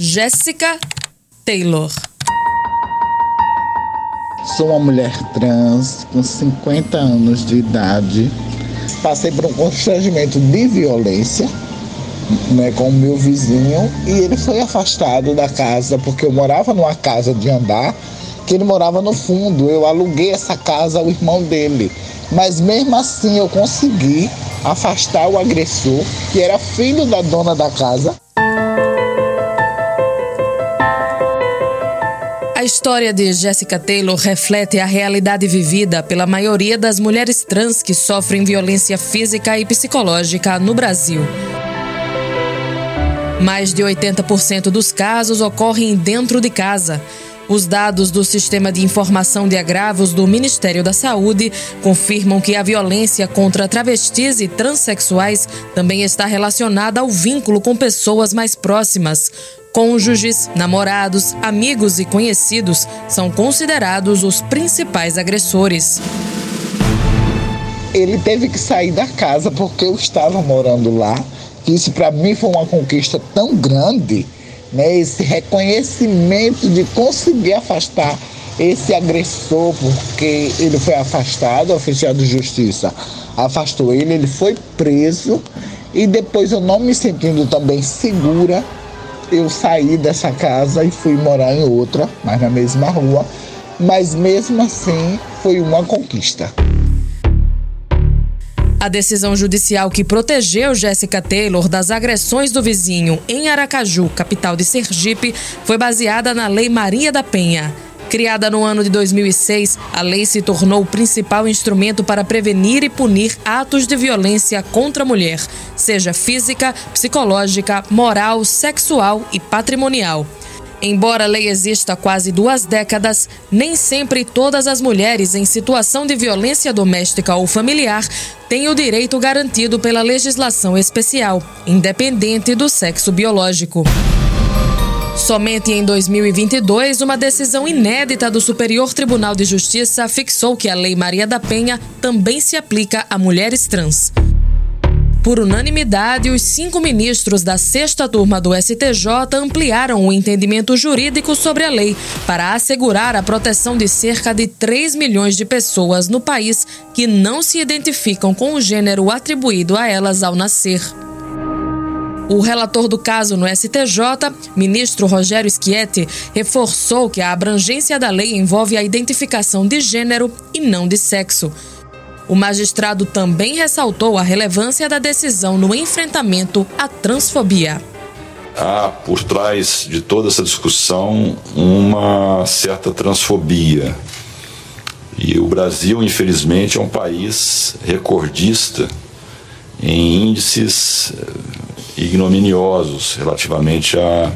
Jéssica Taylor. Sou uma mulher trans com 50 anos de idade. Passei por um constrangimento de violência né, com o meu vizinho e ele foi afastado da casa porque eu morava numa casa de andar que ele morava no fundo. Eu aluguei essa casa ao irmão dele. Mas mesmo assim eu consegui afastar o agressor, que era filho da dona da casa. A história de Jessica Taylor reflete a realidade vivida pela maioria das mulheres trans que sofrem violência física e psicológica no Brasil. Mais de 80% dos casos ocorrem dentro de casa. Os dados do Sistema de Informação de Agravos do Ministério da Saúde confirmam que a violência contra travestis e transexuais também está relacionada ao vínculo com pessoas mais próximas. Cônjuges, namorados, amigos e conhecidos são considerados os principais agressores. Ele teve que sair da casa porque eu estava morando lá. Isso para mim foi uma conquista tão grande né, esse reconhecimento de conseguir afastar esse agressor, porque ele foi afastado, o oficial de justiça afastou ele, ele foi preso e depois eu não me sentindo também segura, eu saí dessa casa e fui morar em outra, mas na mesma rua, mas mesmo assim foi uma conquista. A decisão judicial que protegeu Jéssica Taylor das agressões do vizinho em Aracaju, capital de Sergipe, foi baseada na Lei Maria da Penha. Criada no ano de 2006, a lei se tornou o principal instrumento para prevenir e punir atos de violência contra a mulher, seja física, psicológica, moral, sexual e patrimonial. Embora a lei exista há quase duas décadas, nem sempre todas as mulheres em situação de violência doméstica ou familiar têm o direito garantido pela legislação especial, independente do sexo biológico. Somente em 2022, uma decisão inédita do Superior Tribunal de Justiça fixou que a Lei Maria da Penha também se aplica a mulheres trans. Por unanimidade, os cinco ministros da sexta turma do STJ ampliaram o entendimento jurídico sobre a lei para assegurar a proteção de cerca de 3 milhões de pessoas no país que não se identificam com o gênero atribuído a elas ao nascer. O relator do caso no STJ, ministro Rogério Schietti, reforçou que a abrangência da lei envolve a identificação de gênero e não de sexo. O magistrado também ressaltou a relevância da decisão no enfrentamento à transfobia. Há por trás de toda essa discussão uma certa transfobia. E o Brasil, infelizmente, é um país recordista em índices ignominiosos relativamente a,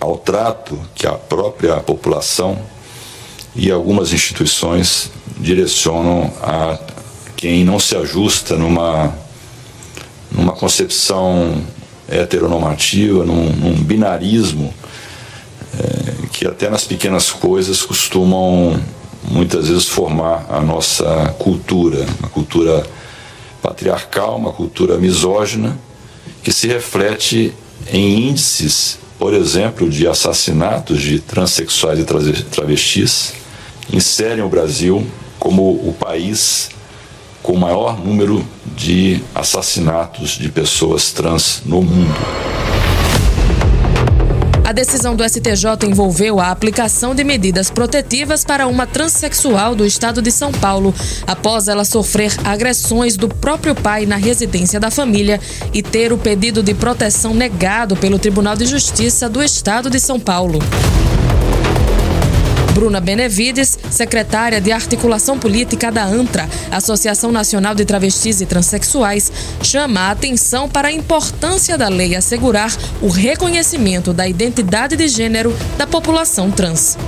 ao trato que a própria população e algumas instituições direcionam a quem não se ajusta numa, numa concepção heteronormativa, num, num binarismo, é, que até nas pequenas coisas costumam muitas vezes formar a nossa cultura, uma cultura patriarcal, uma cultura misógina, que se reflete em índices, por exemplo, de assassinatos de transexuais e travestis, inserem o Brasil como o país com o maior número de assassinatos de pessoas trans no mundo. A decisão do STJ envolveu a aplicação de medidas protetivas para uma transexual do estado de São Paulo, após ela sofrer agressões do próprio pai na residência da família e ter o pedido de proteção negado pelo Tribunal de Justiça do estado de São Paulo. Bruna Benevides, secretária de Articulação Política da ANTRA, Associação Nacional de Travestis e Transsexuais, chama a atenção para a importância da lei assegurar o reconhecimento da identidade de gênero da população trans.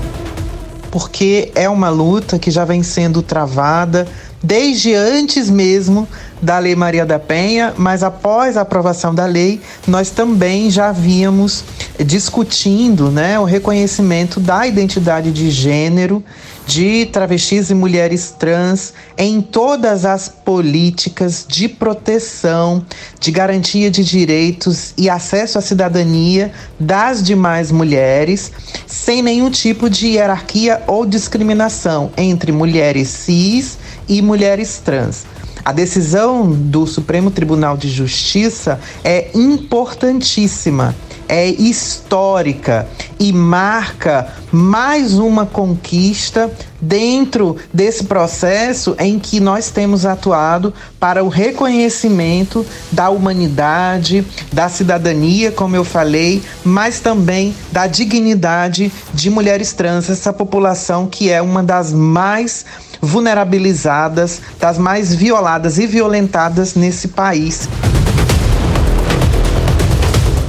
Porque é uma luta que já vem sendo travada desde antes mesmo da Lei Maria da Penha, mas após a aprovação da lei, nós também já víamos discutindo né, o reconhecimento da identidade de gênero de travestis e mulheres trans em todas as políticas de proteção, de garantia de direitos e acesso à cidadania das demais mulheres, sem nenhum tipo de hierarquia ou discriminação entre mulheres cis e mulheres trans. A decisão do Supremo Tribunal de Justiça é importantíssima é histórica e marca mais uma conquista dentro desse processo em que nós temos atuado para o reconhecimento da humanidade, da cidadania, como eu falei, mas também da dignidade de mulheres trans, essa população que é uma das mais vulnerabilizadas, das mais violadas e violentadas nesse país.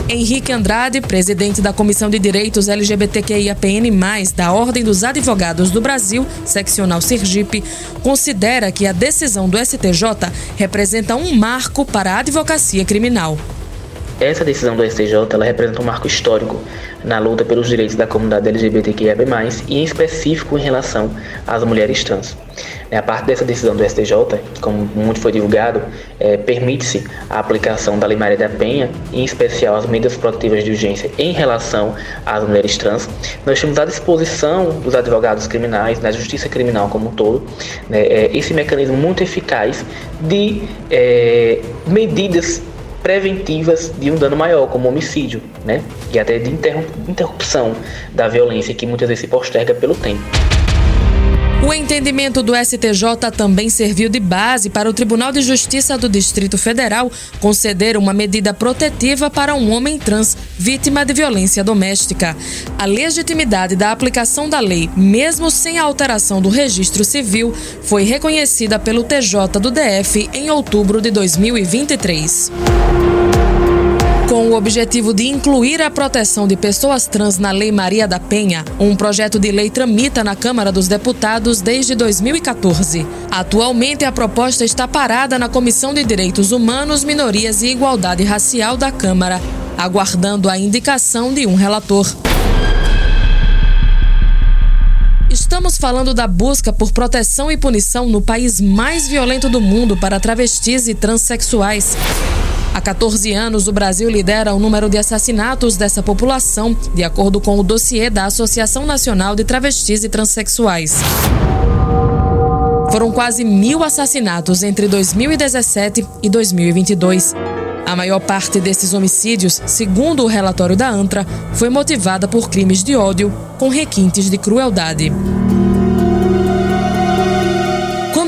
Henrique Andrade, presidente da Comissão de Direitos LGBTQIAPN+, da Ordem dos Advogados do Brasil, seccional Sergipe, considera que a decisão do STJ representa um marco para a advocacia criminal. Essa decisão do STJ ela representa um marco histórico na luta pelos direitos da comunidade LGBTQIA+, e em específico em relação às mulheres trans. A parte dessa decisão do STJ, como muito foi divulgado, é, permite-se a aplicação da Lei Maria da Penha, em especial as medidas protetivas de urgência em relação às mulheres trans. Nós temos à disposição dos advogados criminais, na justiça criminal como um todo, né, é, esse mecanismo muito eficaz de é, medidas preventivas de um dano maior, como homicídio, né? E até de interrupção da violência que muitas vezes se posterga pelo tempo. O entendimento do STJ também serviu de base para o Tribunal de Justiça do Distrito Federal conceder uma medida protetiva para um homem trans vítima de violência doméstica. A legitimidade da aplicação da lei, mesmo sem a alteração do registro civil, foi reconhecida pelo TJ do DF em outubro de 2023. Com o objetivo de incluir a proteção de pessoas trans na Lei Maria da Penha, um projeto de lei tramita na Câmara dos Deputados desde 2014. Atualmente, a proposta está parada na Comissão de Direitos Humanos, Minorias e Igualdade Racial da Câmara, aguardando a indicação de um relator. Estamos falando da busca por proteção e punição no país mais violento do mundo para travestis e transexuais. Há 14 anos, o Brasil lidera o número de assassinatos dessa população, de acordo com o dossiê da Associação Nacional de Travestis e Transsexuais. Foram quase mil assassinatos entre 2017 e 2022. A maior parte desses homicídios, segundo o relatório da ANTRA, foi motivada por crimes de ódio com requintes de crueldade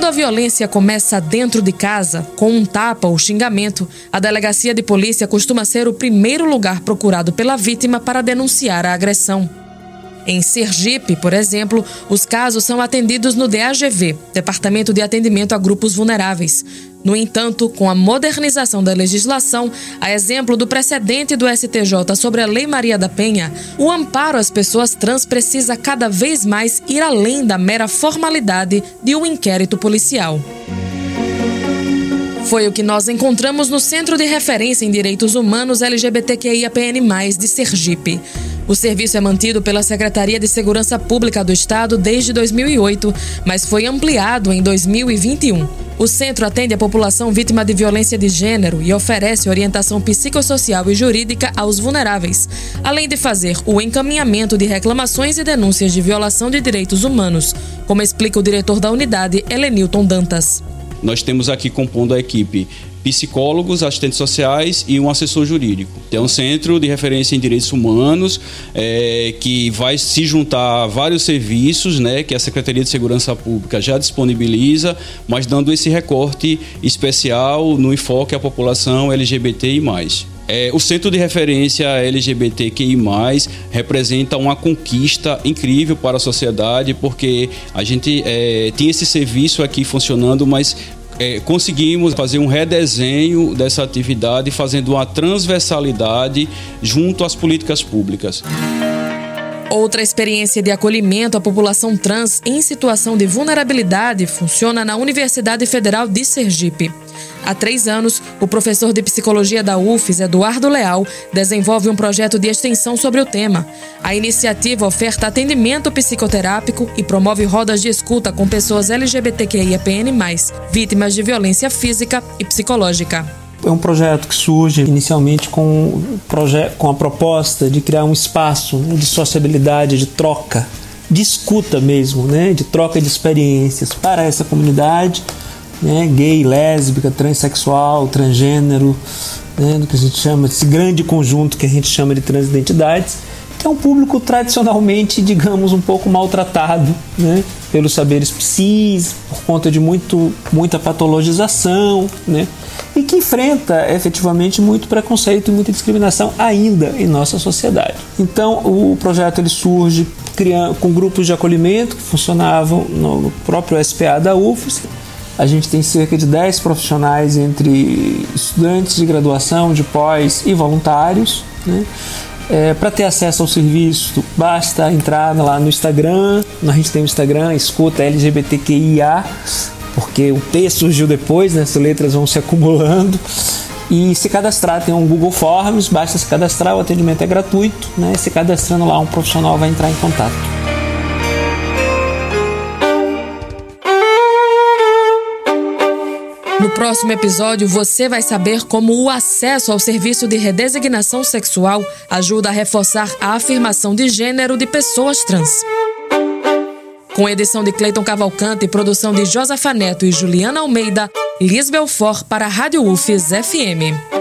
a violência começa dentro de casa, com um tapa ou xingamento, a delegacia de polícia costuma ser o primeiro lugar procurado pela vítima para denunciar a agressão. Em Sergipe, por exemplo, os casos são atendidos no DAGV, Departamento de Atendimento a Grupos Vulneráveis. No entanto, com a modernização da legislação, a exemplo do precedente do STJ sobre a Lei Maria da Penha, o amparo às pessoas trans precisa cada vez mais ir além da mera formalidade de um inquérito policial. Foi o que nós encontramos no Centro de Referência em Direitos Humanos LGBTQIAPN+, de Sergipe. O serviço é mantido pela Secretaria de Segurança Pública do Estado desde 2008, mas foi ampliado em 2021. O centro atende a população vítima de violência de gênero e oferece orientação psicossocial e jurídica aos vulneráveis, além de fazer o encaminhamento de reclamações e denúncias de violação de direitos humanos, como explica o diretor da unidade, Helenilton Dantas. Nós temos aqui compondo a equipe psicólogos, assistentes sociais e um assessor jurídico. É um centro de referência em direitos humanos é, que vai se juntar a vários serviços né, que a Secretaria de Segurança Pública já disponibiliza, mas dando esse recorte especial no enfoque à população LGBTI+. É, o Centro de Referência LGBTQI+, representa uma conquista incrível para a sociedade, porque a gente é, tinha esse serviço aqui funcionando, mas é, conseguimos fazer um redesenho dessa atividade, fazendo uma transversalidade junto às políticas públicas. Outra experiência de acolhimento à população trans em situação de vulnerabilidade funciona na Universidade Federal de Sergipe. Há três anos, o professor de psicologia da UFES, Eduardo Leal, desenvolve um projeto de extensão sobre o tema. A iniciativa oferta atendimento psicoterápico e promove rodas de escuta com pessoas LGBTQIAPN+, vítimas de violência física e psicológica. É um projeto que surge inicialmente com, com a proposta de criar um espaço de sociabilidade, de troca, de escuta mesmo, né, de troca de experiências para essa comunidade né, gay, lésbica, transexual, transgênero, né, do que a gente chama, esse grande conjunto que a gente chama de transidentidades, que é um público tradicionalmente, digamos, um pouco maltratado né, pelos saberes psis, por conta de muito, muita patologização, né, e que enfrenta efetivamente muito preconceito e muita discriminação ainda em nossa sociedade. Então, o projeto ele surge criando, com grupos de acolhimento que funcionavam no próprio SPA da UFES, a gente tem cerca de 10 profissionais entre estudantes de graduação, de pós e voluntários. Né? É, Para ter acesso ao serviço, basta entrar lá no Instagram. A gente tem o Instagram, escuta LGBTQIA, porque o T surgiu depois, né? as letras vão se acumulando. E se cadastrar, tem um Google Forms, basta se cadastrar, o atendimento é gratuito. Né? Se cadastrando lá, um profissional vai entrar em contato. No próximo episódio, você vai saber como o acesso ao serviço de redesignação sexual ajuda a reforçar a afirmação de gênero de pessoas trans. Com edição de Cleiton Cavalcante e produção de Josafa Neto e Juliana Almeida, Liz Belfort para a Rádio UFES FM.